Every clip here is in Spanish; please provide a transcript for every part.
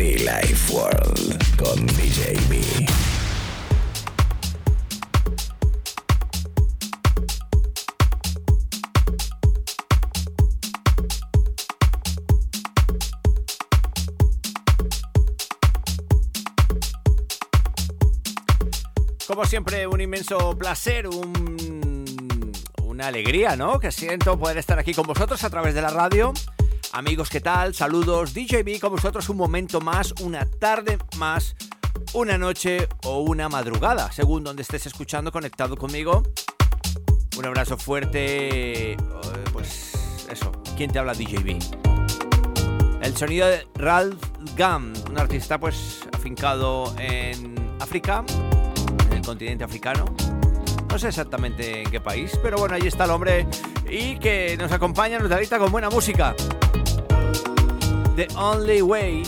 Life World con DJ. Como siempre, un inmenso placer, un- una alegría, ¿no? Que siento poder estar aquí con vosotros a través de la radio. Amigos, ¿qué tal? Saludos. DJB con vosotros un momento más, una tarde más, una noche o una madrugada, según donde estés escuchando, conectado conmigo. Un abrazo fuerte. eh, Pues eso, ¿quién te habla? DJB. El sonido de Ralph Gum, un artista pues afincado en África, en el continente africano. No sé exactamente en qué país, pero bueno, ahí está el hombre y que nos acompaña, nos deleita con buena música. The Only Way.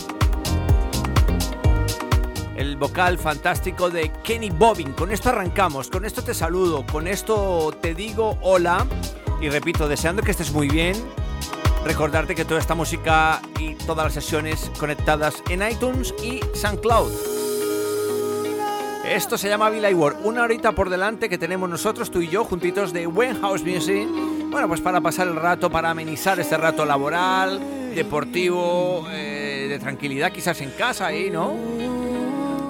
El vocal fantástico de Kenny Bobbin. Con esto arrancamos, con esto te saludo, con esto te digo hola y repito, deseando que estés muy bien. Recordarte que toda esta música y todas las sesiones conectadas en iTunes y SoundCloud. Esto se llama Villa World. Una horita por delante que tenemos nosotros, tú y yo, juntitos de When House Music. Bueno, pues para pasar el rato, para amenizar este rato laboral, deportivo, eh, de tranquilidad, quizás en casa ahí, ¿no?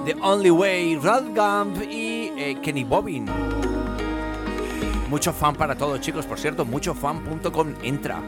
The Only Way, Ralph Gump y eh, Kenny Bobbin. Mucho fan para todos, chicos. Por cierto, muchofan.com entra.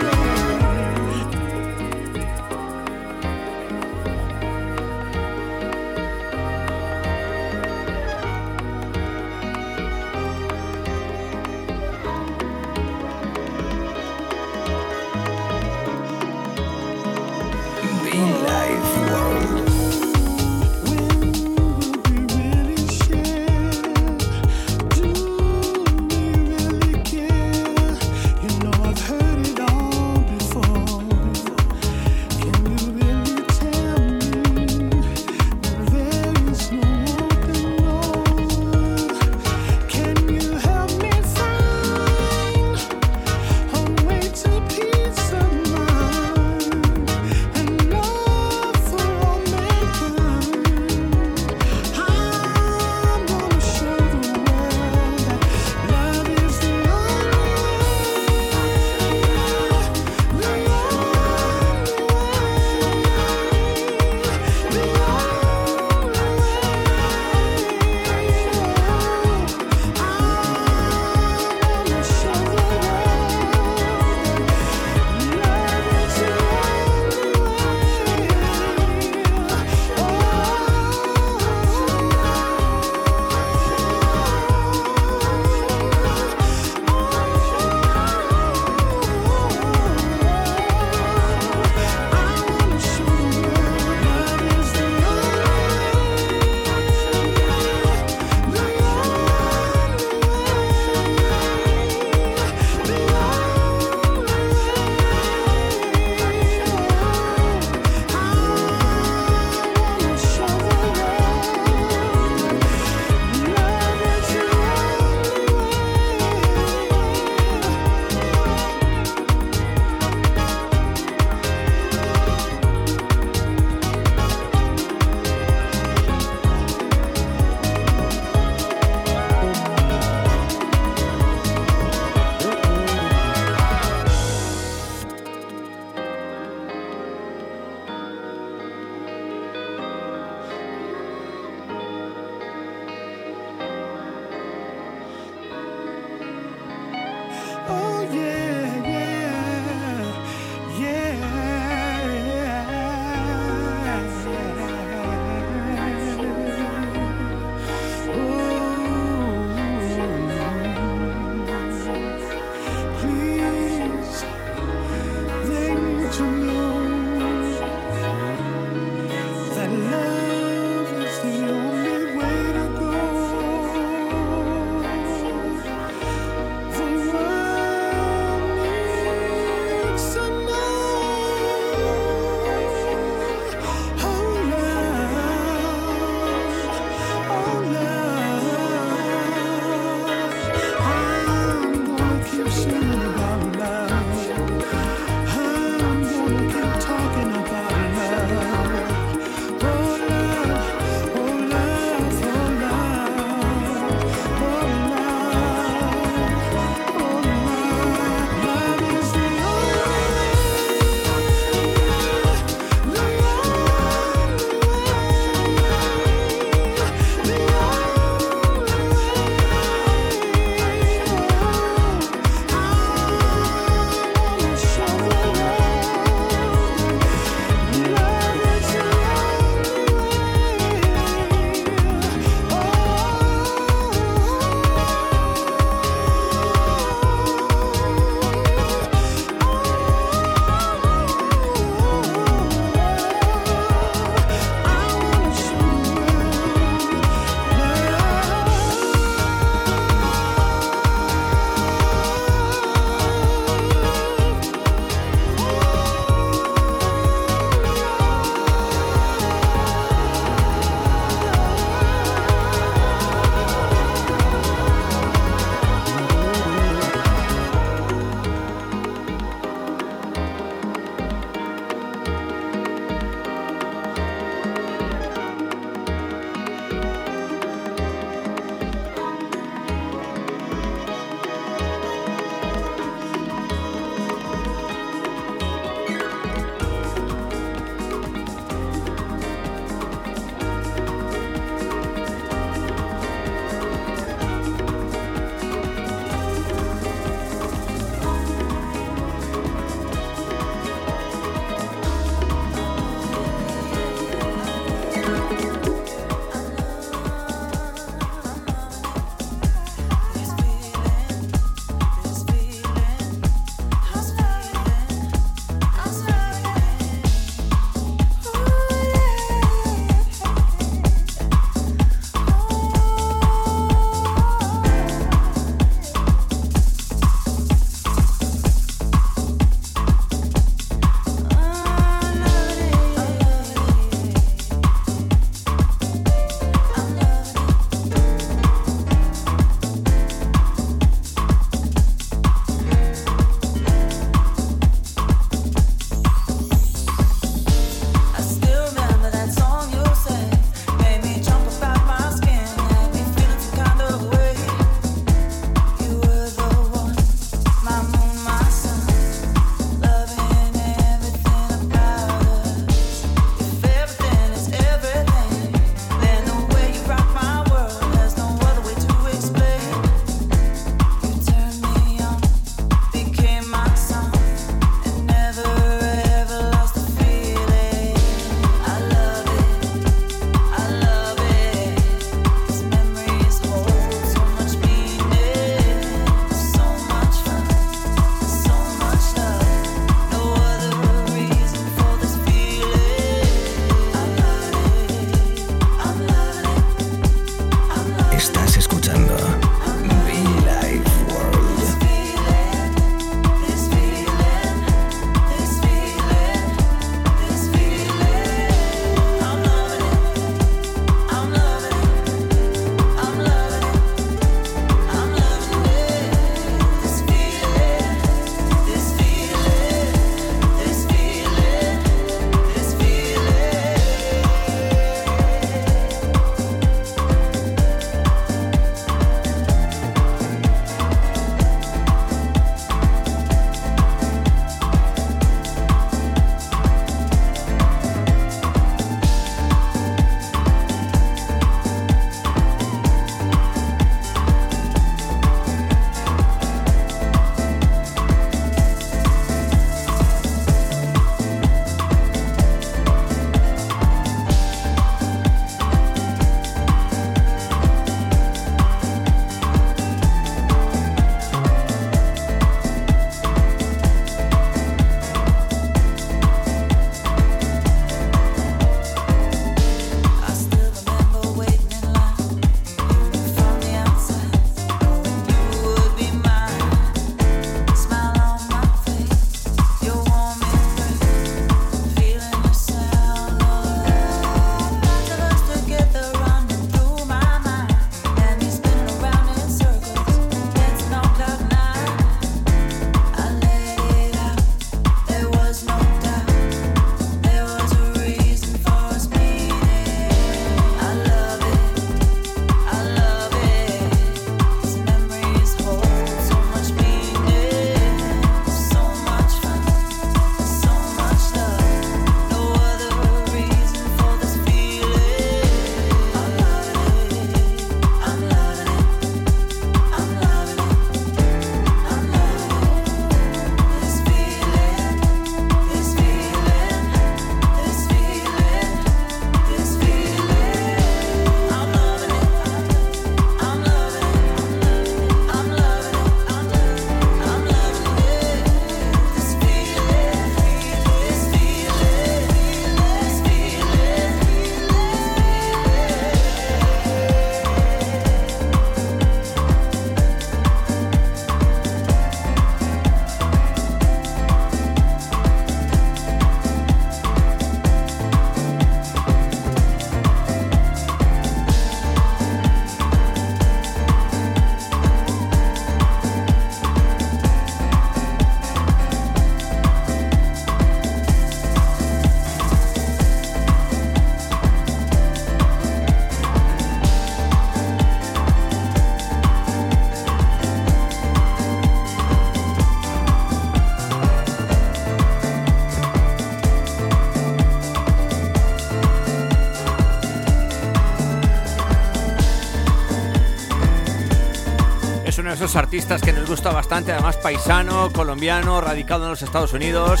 Artistas que nos gusta bastante, además paisano, colombiano, radicado en los Estados Unidos.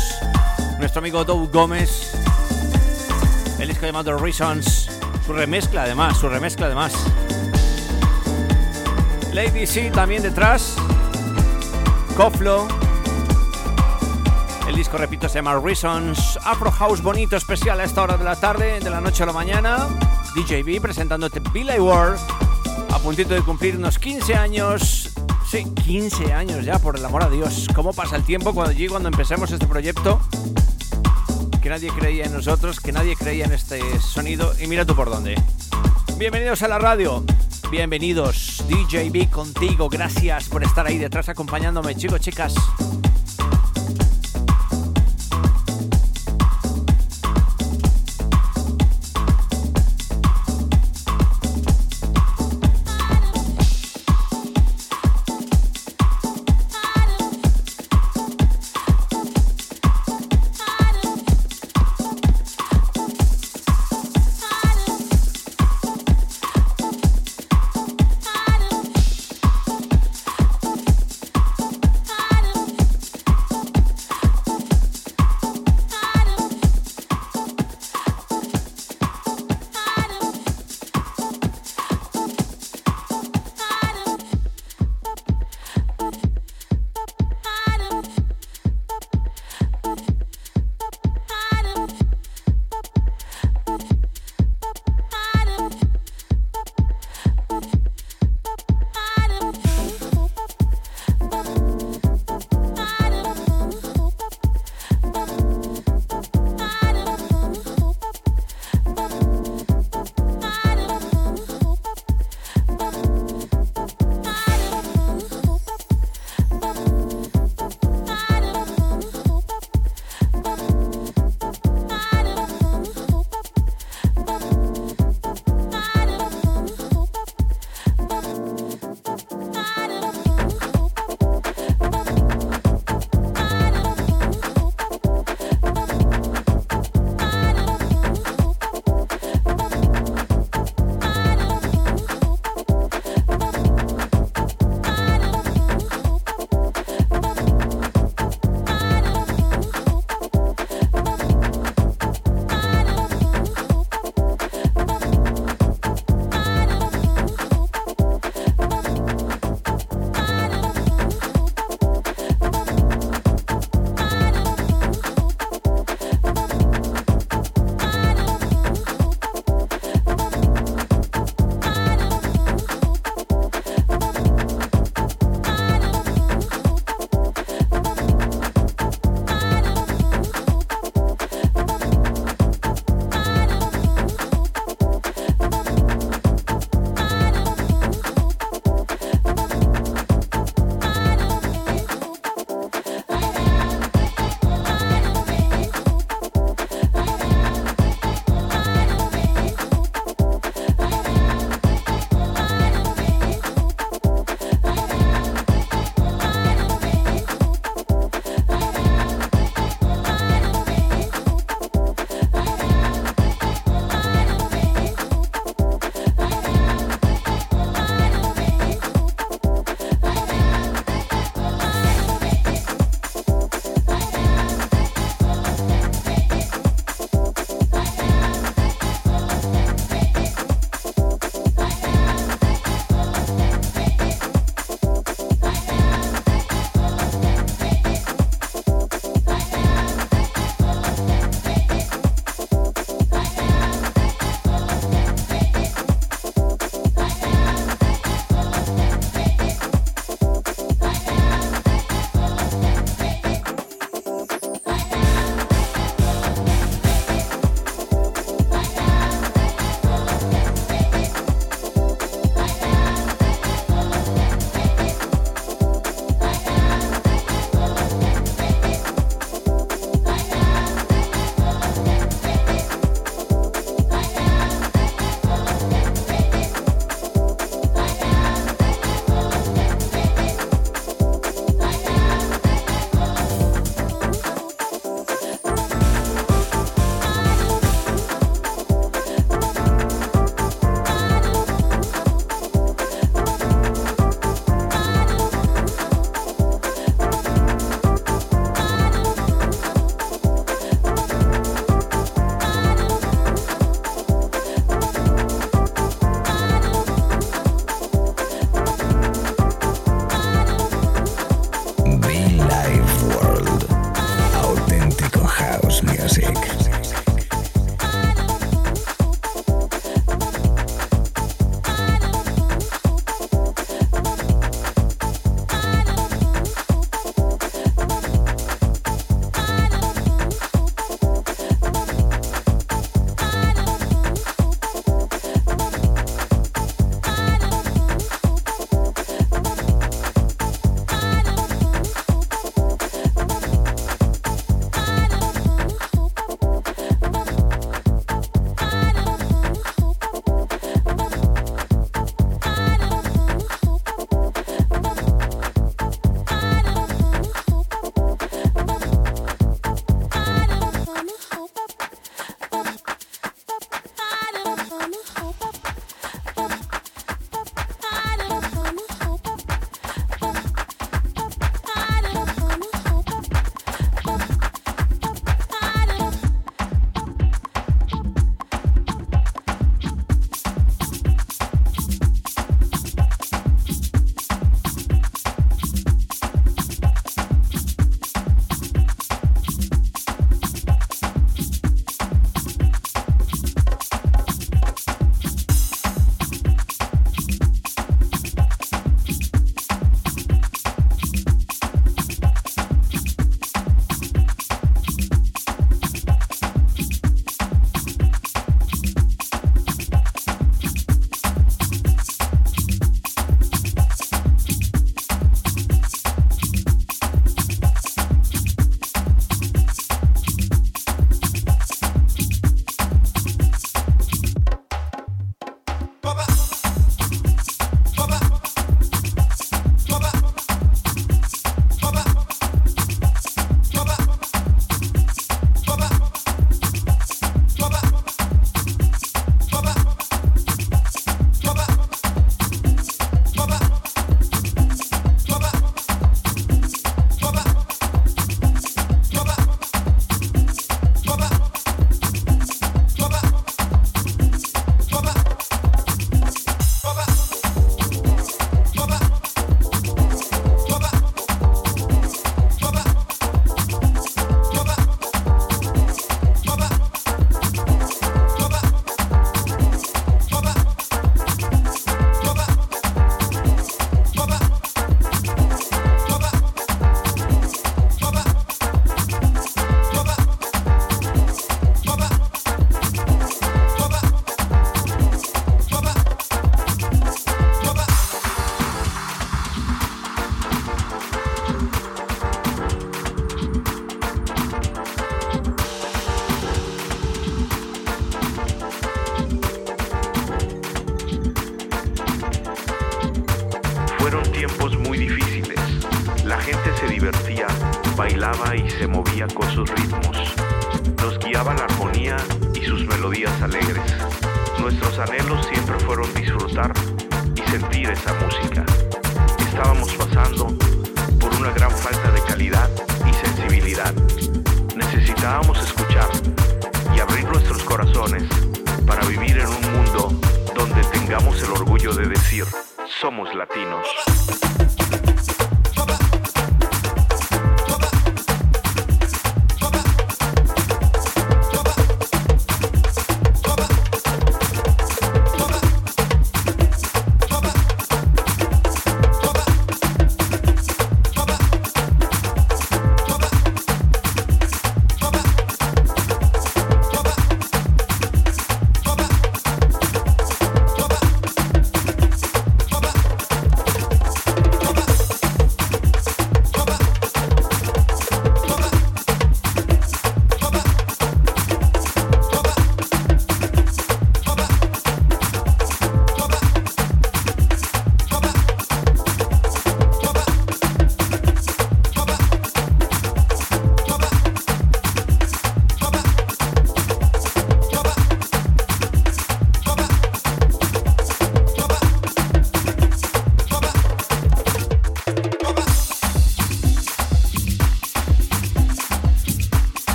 Nuestro amigo Doug Gómez. El disco llamado Reasons. Su remezcla además, su remezcla además. Lady C también detrás. Koflo. El disco, repito, se llama Reasons. Afro House bonito, especial a esta hora de la tarde, de la noche a la mañana. DJB presentándote Billy Ward. A puntito de cumplir unos 15 años. Sí, 15 años ya, por el amor a Dios. ¿Cómo pasa el tiempo cuando allí, cuando empecemos este proyecto? Que nadie creía en nosotros, que nadie creía en este sonido. Y mira tú por dónde. Bienvenidos a la radio. Bienvenidos, DJB contigo. Gracias por estar ahí detrás acompañándome, chicos, chicas.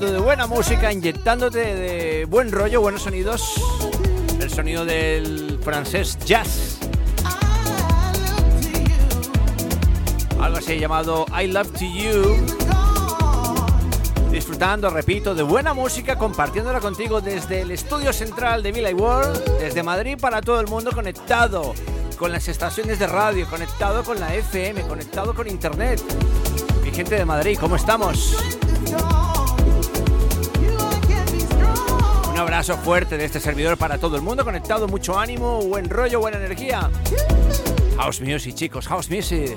De buena música, inyectándote de buen rollo, buenos sonidos. El sonido del francés jazz. Algo así llamado I Love to You. Disfrutando, repito, de buena música, compartiéndola contigo desde el estudio central de Villa World, desde Madrid para todo el mundo, conectado con las estaciones de radio, conectado con la FM, conectado con internet. Mi gente de Madrid, ¿cómo estamos? Abrazo fuerte de este servidor para todo el mundo, conectado, mucho ánimo, buen rollo, buena energía. House Music, chicos, House Music.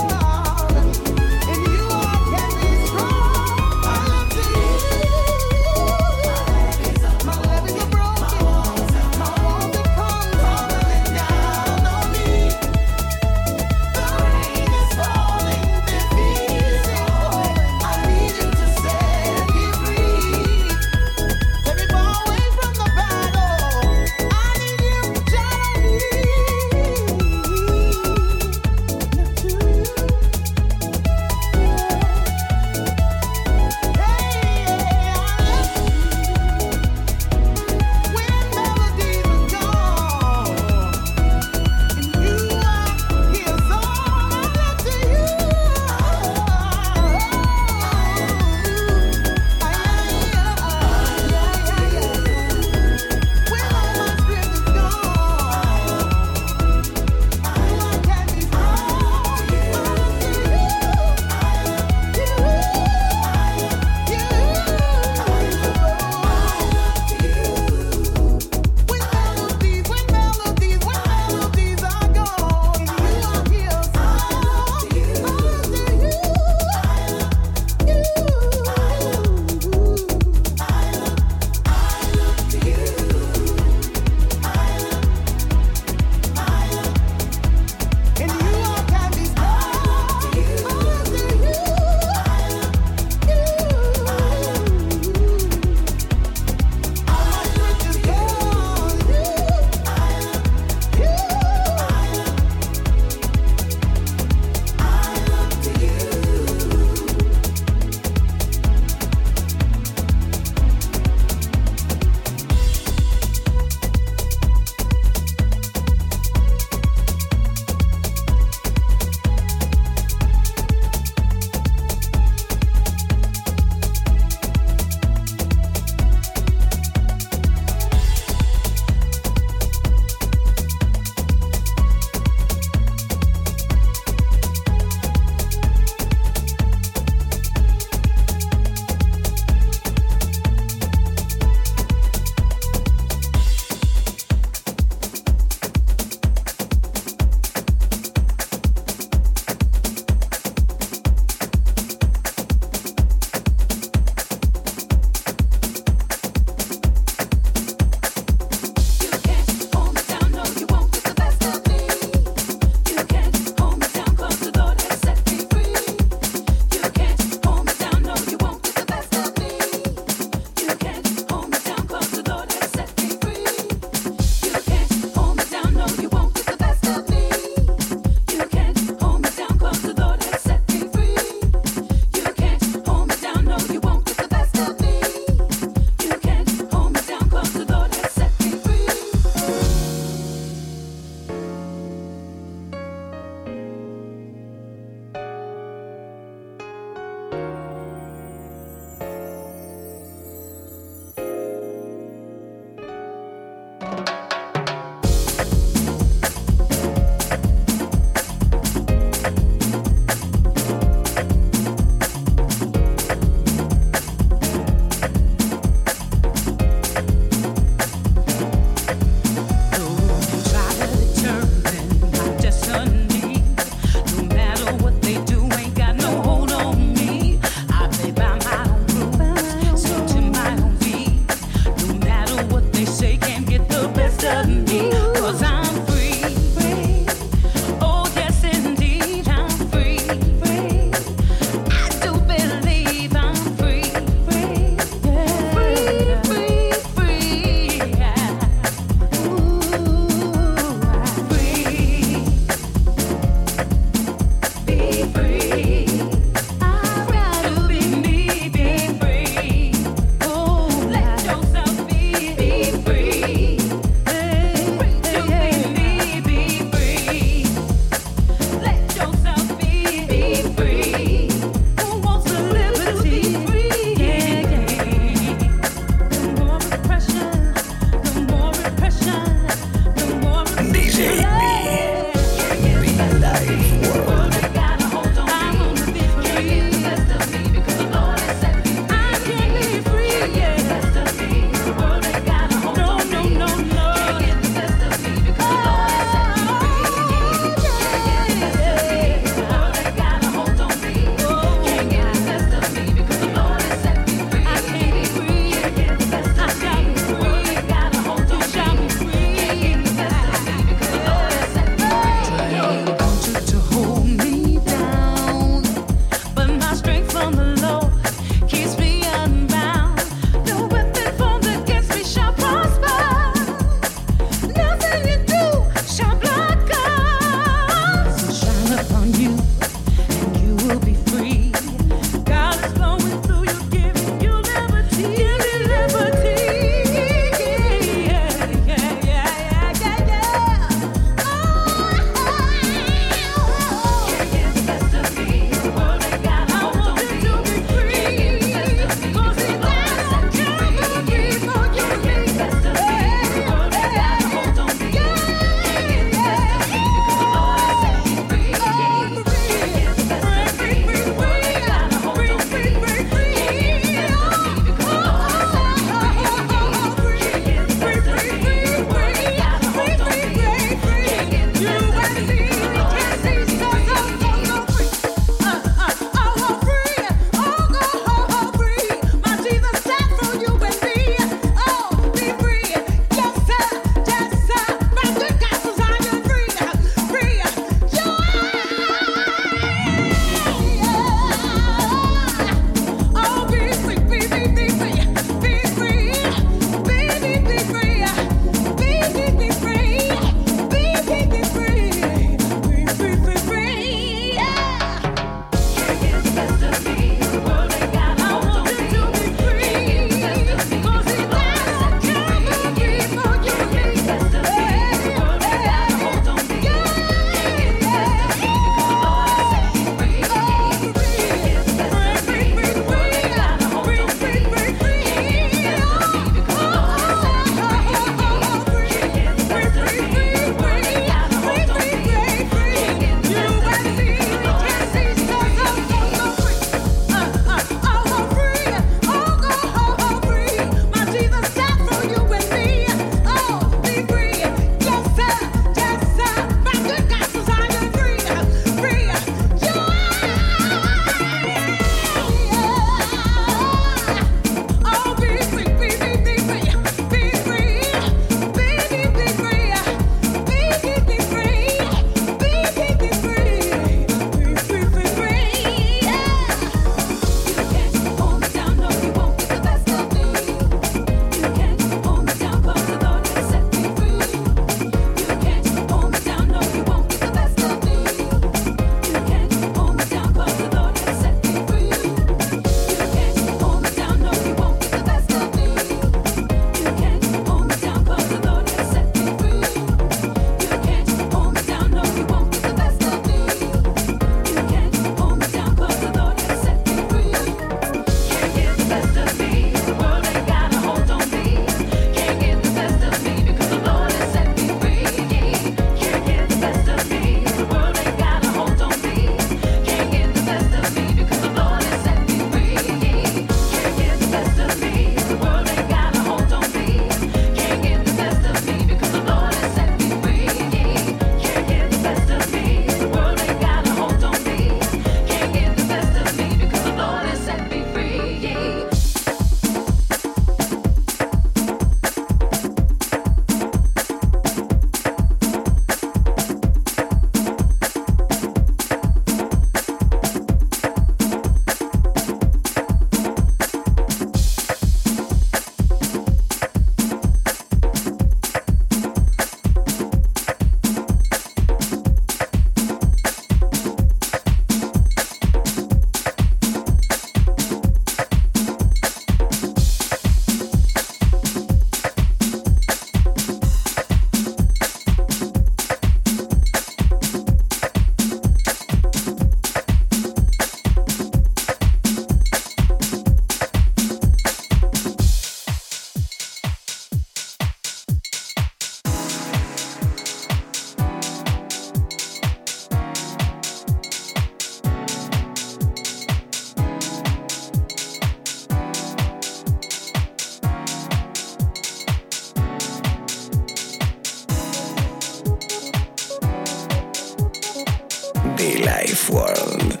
Life World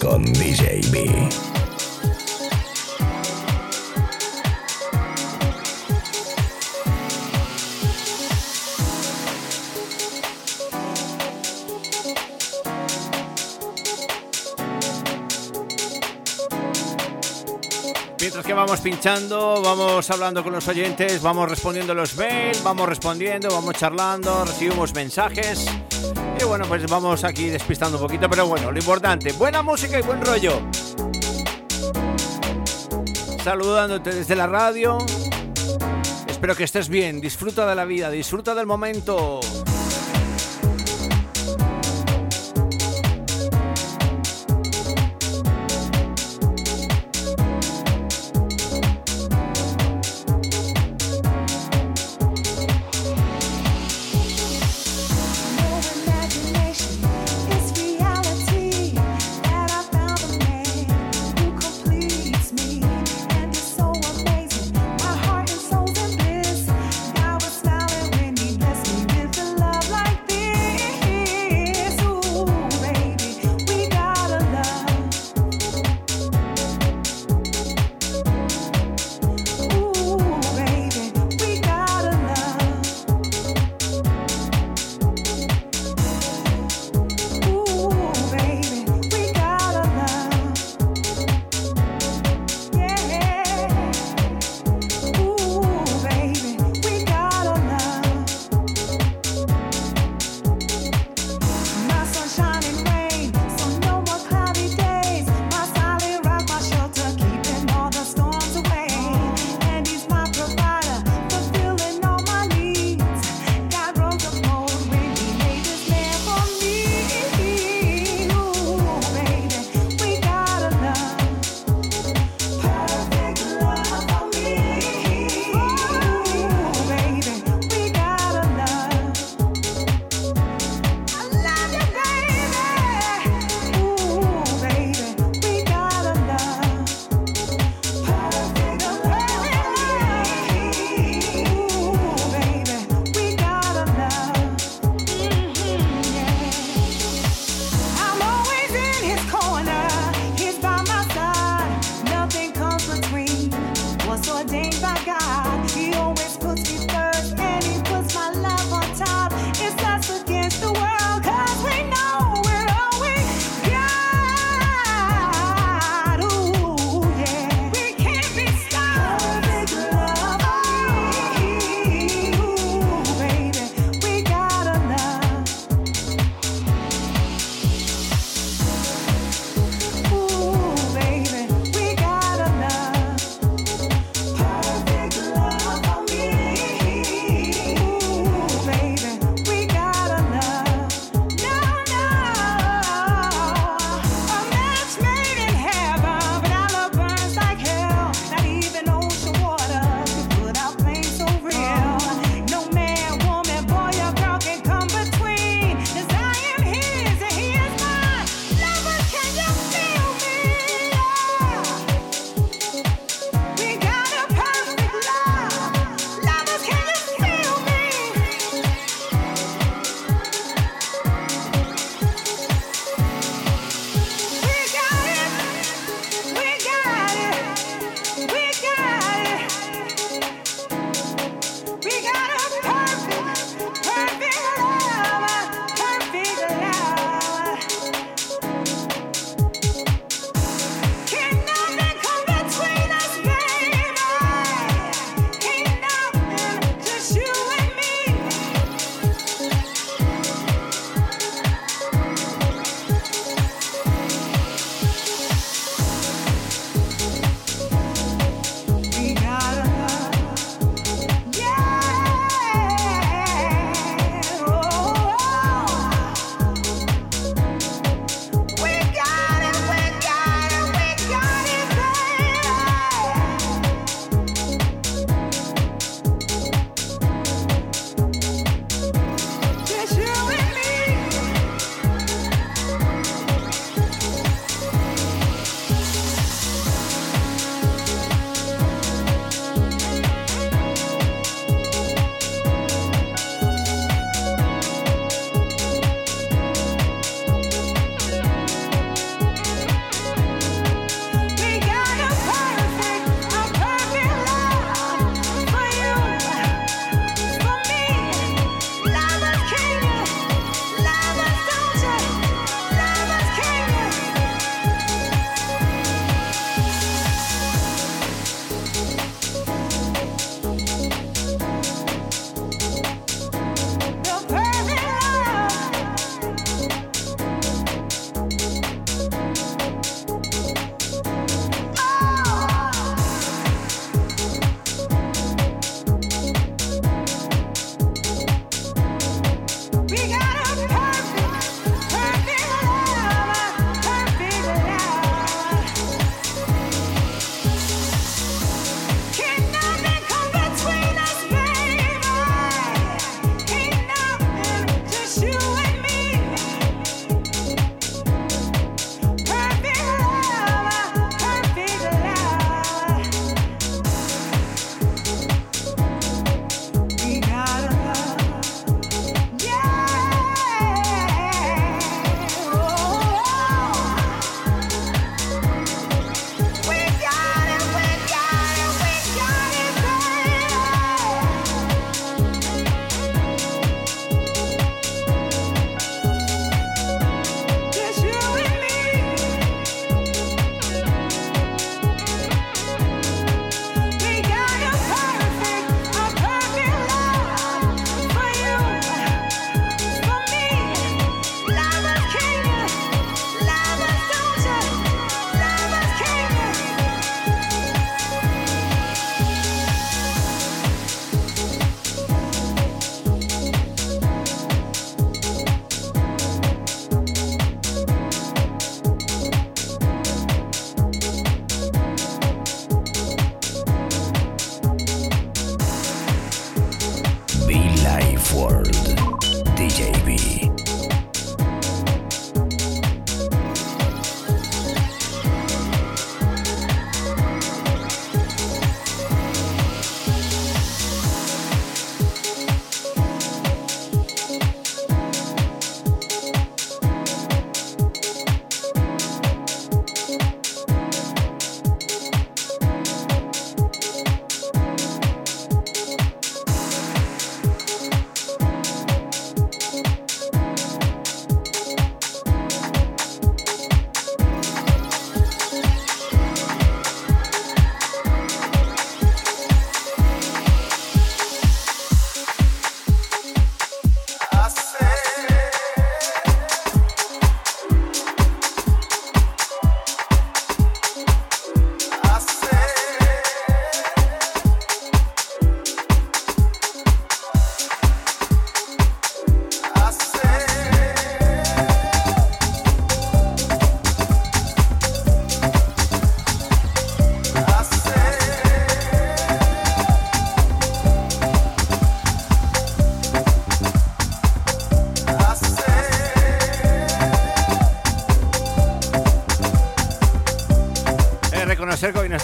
con DJ B. Mientras que vamos pinchando, vamos hablando con los oyentes, vamos respondiendo los mails, vamos respondiendo, vamos charlando, recibimos mensajes. Y bueno, pues vamos aquí despistando un poquito, pero bueno, lo importante, buena música y buen rollo. Saludándote desde la radio. Espero que estés bien, disfruta de la vida, disfruta del momento.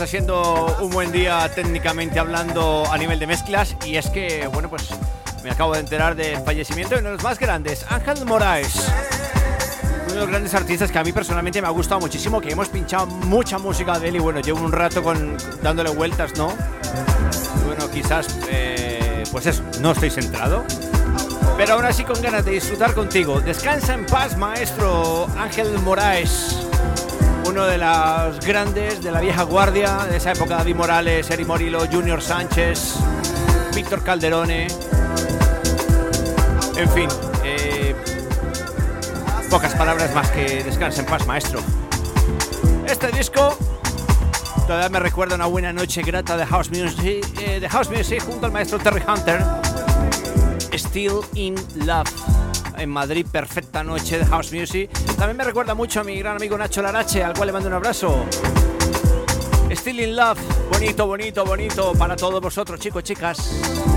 Está siendo un buen día técnicamente hablando a nivel de mezclas y es que, bueno, pues me acabo de enterar del fallecimiento de uno de los más grandes, Ángel Moraes. Uno de los grandes artistas que a mí personalmente me ha gustado muchísimo, que hemos pinchado mucha música de él y bueno, llevo un rato con, dándole vueltas, ¿no? Bueno, quizás, eh, pues eso, no estoy centrado. Pero aún así con ganas de disfrutar contigo. Descansa en paz, maestro Ángel Moraes uno de los grandes de la vieja guardia, de esa época, David Morales, Eri Morillo, Junior Sánchez, Víctor Calderone. En fin, eh, pocas palabras más que descansa en paz, maestro. Este disco todavía me recuerda una buena noche grata de House Music, eh, de House Music junto al maestro Terry Hunter. Still in Love en Madrid, perfecta noche de House Music. También me recuerda mucho a mi gran amigo Nacho Larache, al cual le mando un abrazo. Still in Love, bonito, bonito, bonito para todos vosotros, chicos, chicas.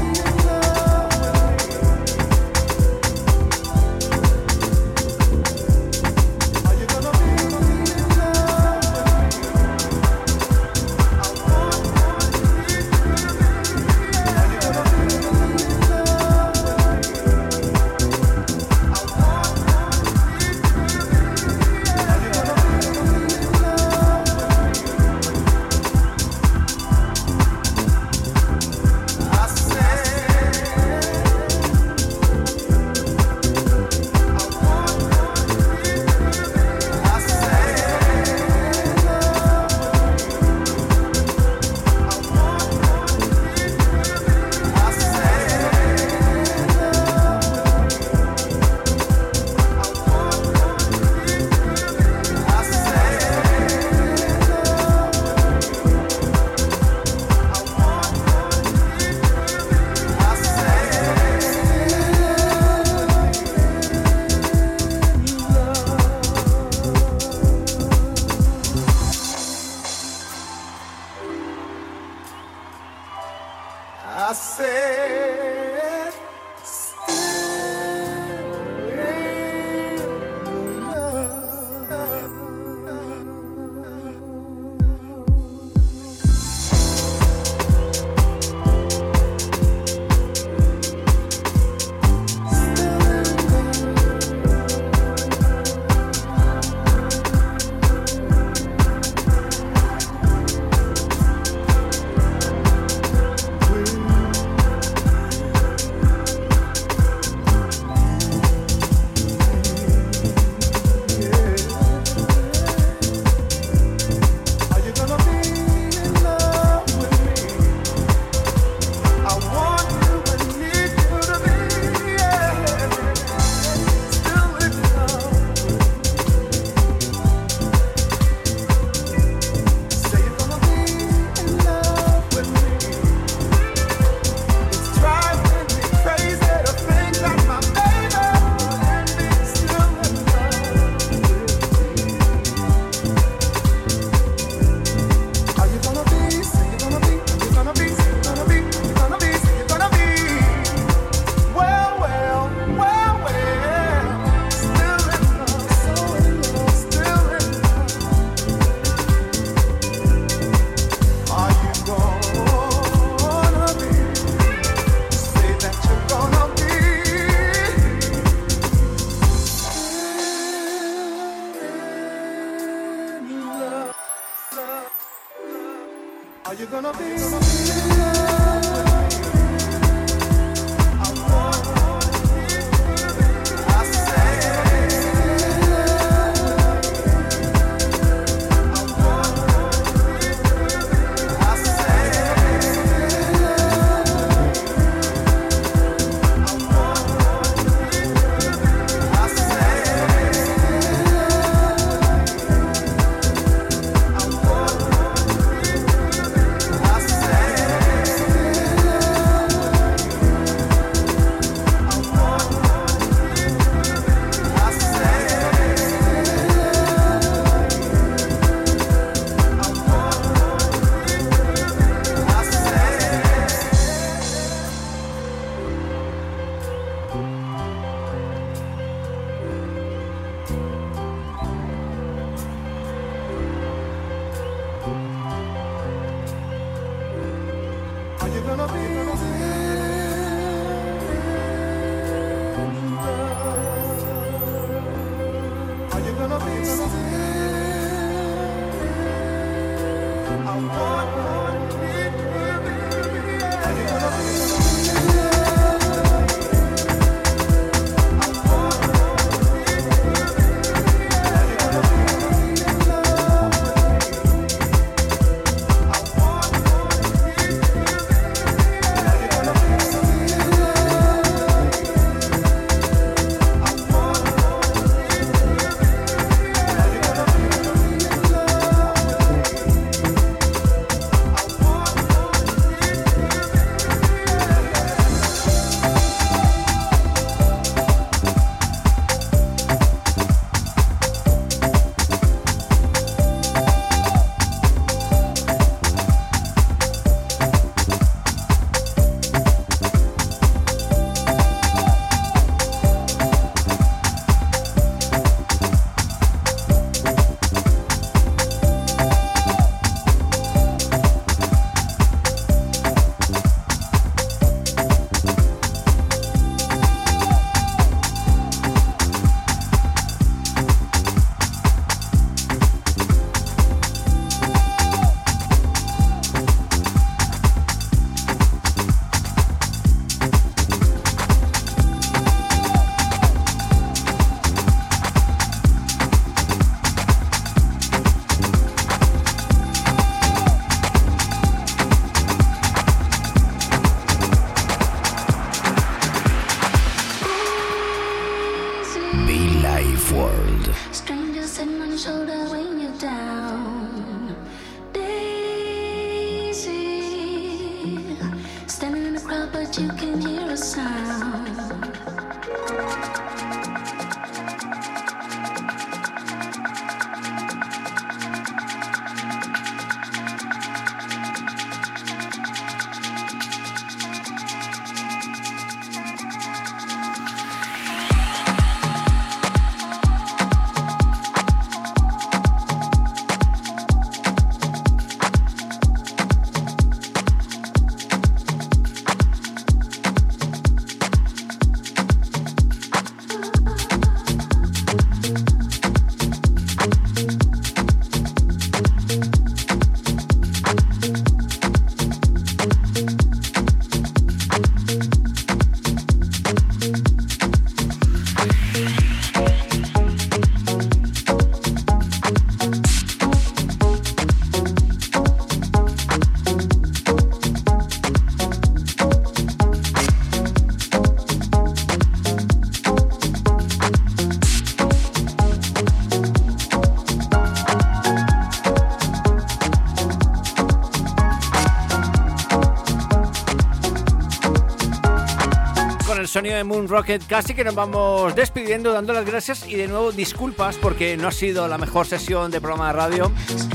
Sonido de Moon Rocket casi que nos vamos despidiendo, dando las gracias y de nuevo disculpas porque no ha sido la mejor sesión de programa de radio.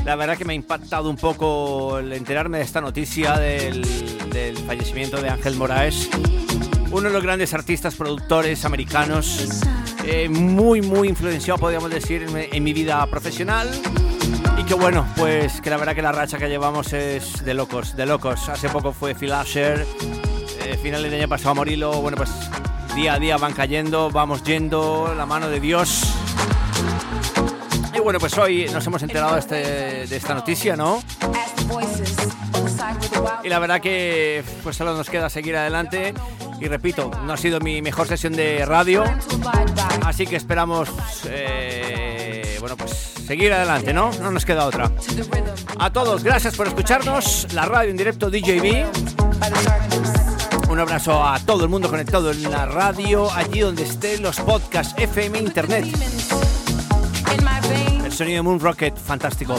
La verdad que me ha impactado un poco el enterarme de esta noticia del, del fallecimiento de Ángel Moraes, uno de los grandes artistas productores americanos, eh, muy muy influenciado podríamos decir en, en mi vida profesional. Y que bueno, pues que la verdad que la racha que llevamos es de locos, de locos. Hace poco fue Phil Asher, eh, finales del año pasado Morilo, bueno pues día a día van cayendo, vamos yendo, la mano de Dios. Y bueno, pues hoy nos hemos enterado este- de esta noticia, ¿no? Y la verdad que pues solo nos queda seguir adelante. Y repito, no ha sido mi mejor sesión de radio, así que esperamos, eh, bueno, pues seguir adelante, ¿no? No nos queda otra. A todos, gracias por escucharnos. La radio en directo DJB. Un abrazo a todo el mundo conectado en la radio, allí donde estén los podcasts, FM, Internet. El sonido de Moon Rocket, fantástico.